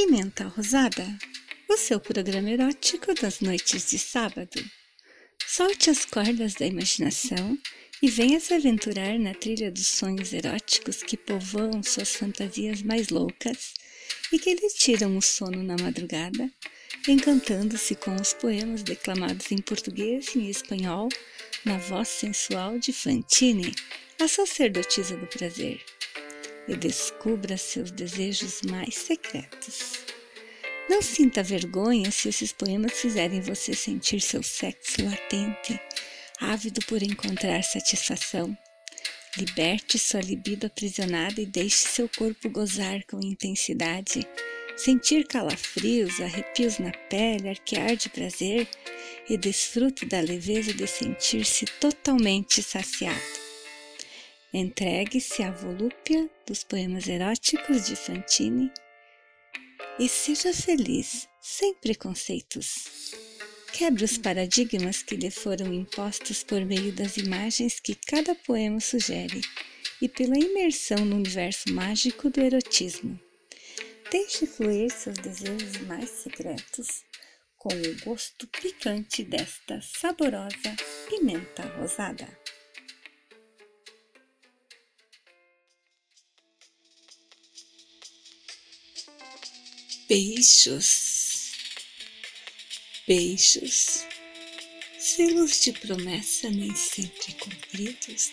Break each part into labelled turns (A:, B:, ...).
A: Pimenta Rosada, o seu programa erótico das noites de sábado. Solte as cordas da imaginação e venha se aventurar na trilha dos sonhos eróticos que povoam suas fantasias mais loucas e que lhe tiram o sono na madrugada, encantando-se com os poemas declamados em português e em espanhol na voz sensual de Fantine, a sacerdotisa do prazer e descubra seus desejos mais secretos. Não sinta vergonha se esses poemas fizerem você sentir seu sexo latente, ávido por encontrar satisfação. Liberte sua libido aprisionada e deixe seu corpo gozar com intensidade, sentir calafrios, arrepios na pele, arquear de prazer e desfrute da leveza de sentir-se totalmente saciado. Entregue-se à volúpia dos poemas eróticos de Fantine e seja feliz, sem preconceitos. Quebre os paradigmas que lhe foram impostos por meio das imagens que cada poema sugere e pela imersão no universo mágico do erotismo. Deixe fluir seus desejos mais secretos com o gosto picante desta saborosa pimenta rosada. Beijos, beijos, selos de promessa nem sempre cumpridos,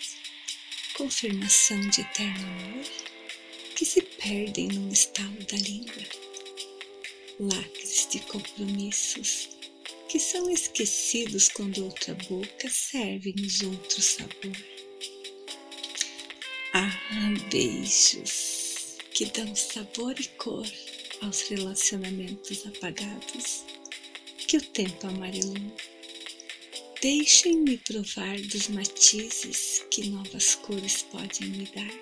A: confirmação de eterno amor que se perdem no estalo da língua, lacres de compromissos que são esquecidos quando outra boca serve-nos outro sabor. Ah, beijos que dão sabor e cor aos relacionamentos apagados que o tempo amarelou. Deixem-me provar dos matizes que novas cores podem me dar.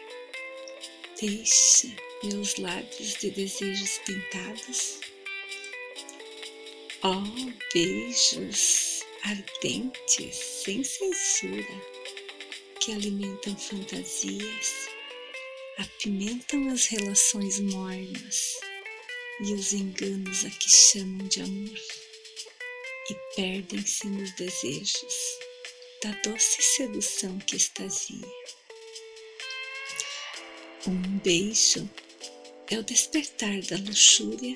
A: Deixa meus lábios de desejos pintados. Oh, beijos ardentes, sem censura, que alimentam fantasias, apimentam as relações mornas e os enganos a que chamam de amor. E perdem-se nos desejos da doce sedução que extasia. Um beijo é o despertar da luxúria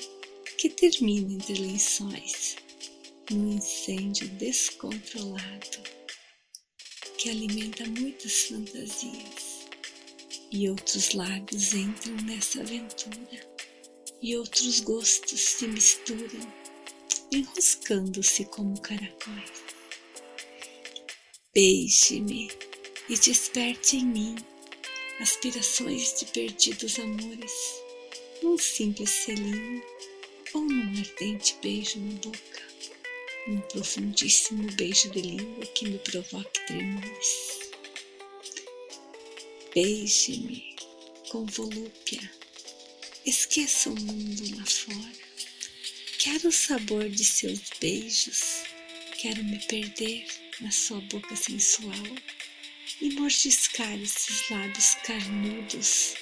A: que termina entre lençóis, num incêndio descontrolado que alimenta muitas fantasias, e outros lábios entram nessa aventura e outros gostos se misturam, enroscando-se como caracóis. Beije-me e desperte em mim aspirações de perdidos amores, num simples selinho ou num ardente beijo na boca, num profundíssimo beijo de língua que me provoque tremores. Beije-me com volúpia Esqueça o mundo lá fora. Quero o sabor de seus beijos. Quero me perder na sua boca sensual e mordiscar esses lábios carnudos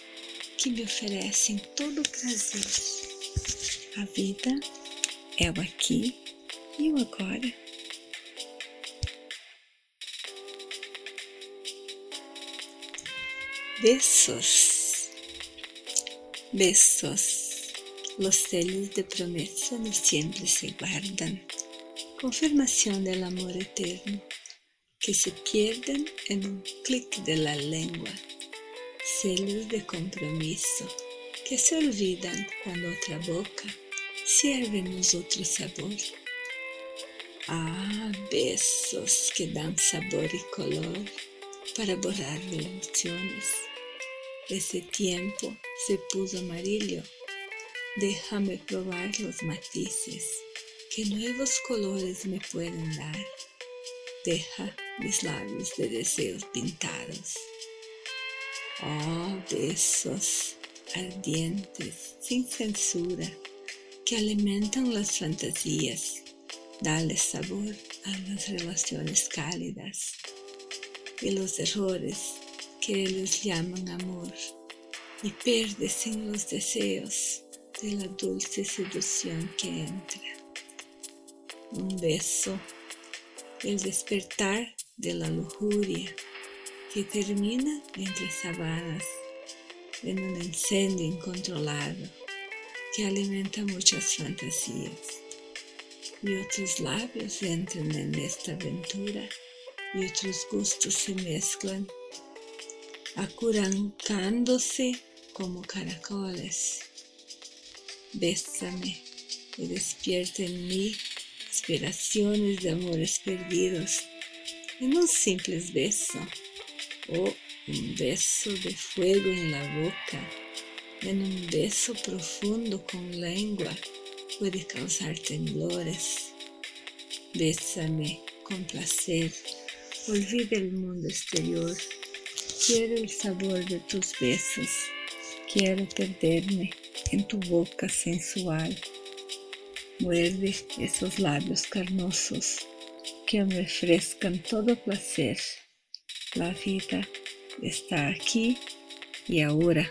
A: que me oferecem todo o prazer. A vida é o aqui e o agora. Besos. Besos. Los celos de promesa no siempre se guardan. Confirmación del amor eterno que se pierden en un clic de la lengua. Celos de compromiso que se olvidan cuando otra boca sirve-nos otro sabor. Ah, besos que dan sabor y color para borrar emociones ese tiempo se puso amarillo. Déjame probar los matices que nuevos colores me pueden dar. Deja mis labios de deseos pintados. Oh, besos ardientes, sin censura, que alimentan las fantasías. Dale sabor a las relaciones cálidas y los errores que ellos llaman amor y pierdes en los deseos de la dulce seducción que entra. Un beso, el despertar de la lujuria que termina entre sábanas en un incendio incontrolado que alimenta muchas fantasías. Y otros labios entran en esta aventura y otros gustos se mezclan, acurancándose como caracoles. Bésame y despierta en mí inspiraciones de amores perdidos en un simple beso o un beso de fuego en la boca en un beso profundo con lengua puede causar temblores. Bésame con placer, olvida el mundo exterior. Quiero el sabor de tus besos, quiero perderme en tu boca sensual. Muerde esos labios carnosos que me refrescan todo placer. La vida está aquí y ahora.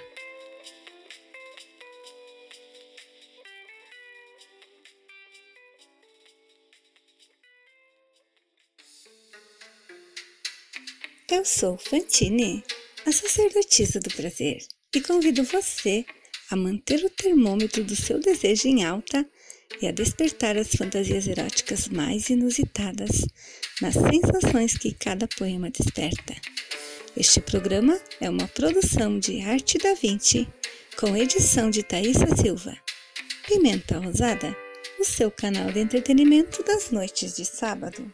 A: Eu sou Fantine, a sacerdotisa do prazer, e convido você a manter o termômetro do seu desejo em alta e a despertar as fantasias eróticas mais inusitadas nas sensações que cada poema desperta. Este programa é uma produção de Arte da Vinci, com edição de Thaisa Silva. Pimenta Rosada, o seu canal de entretenimento das noites de sábado.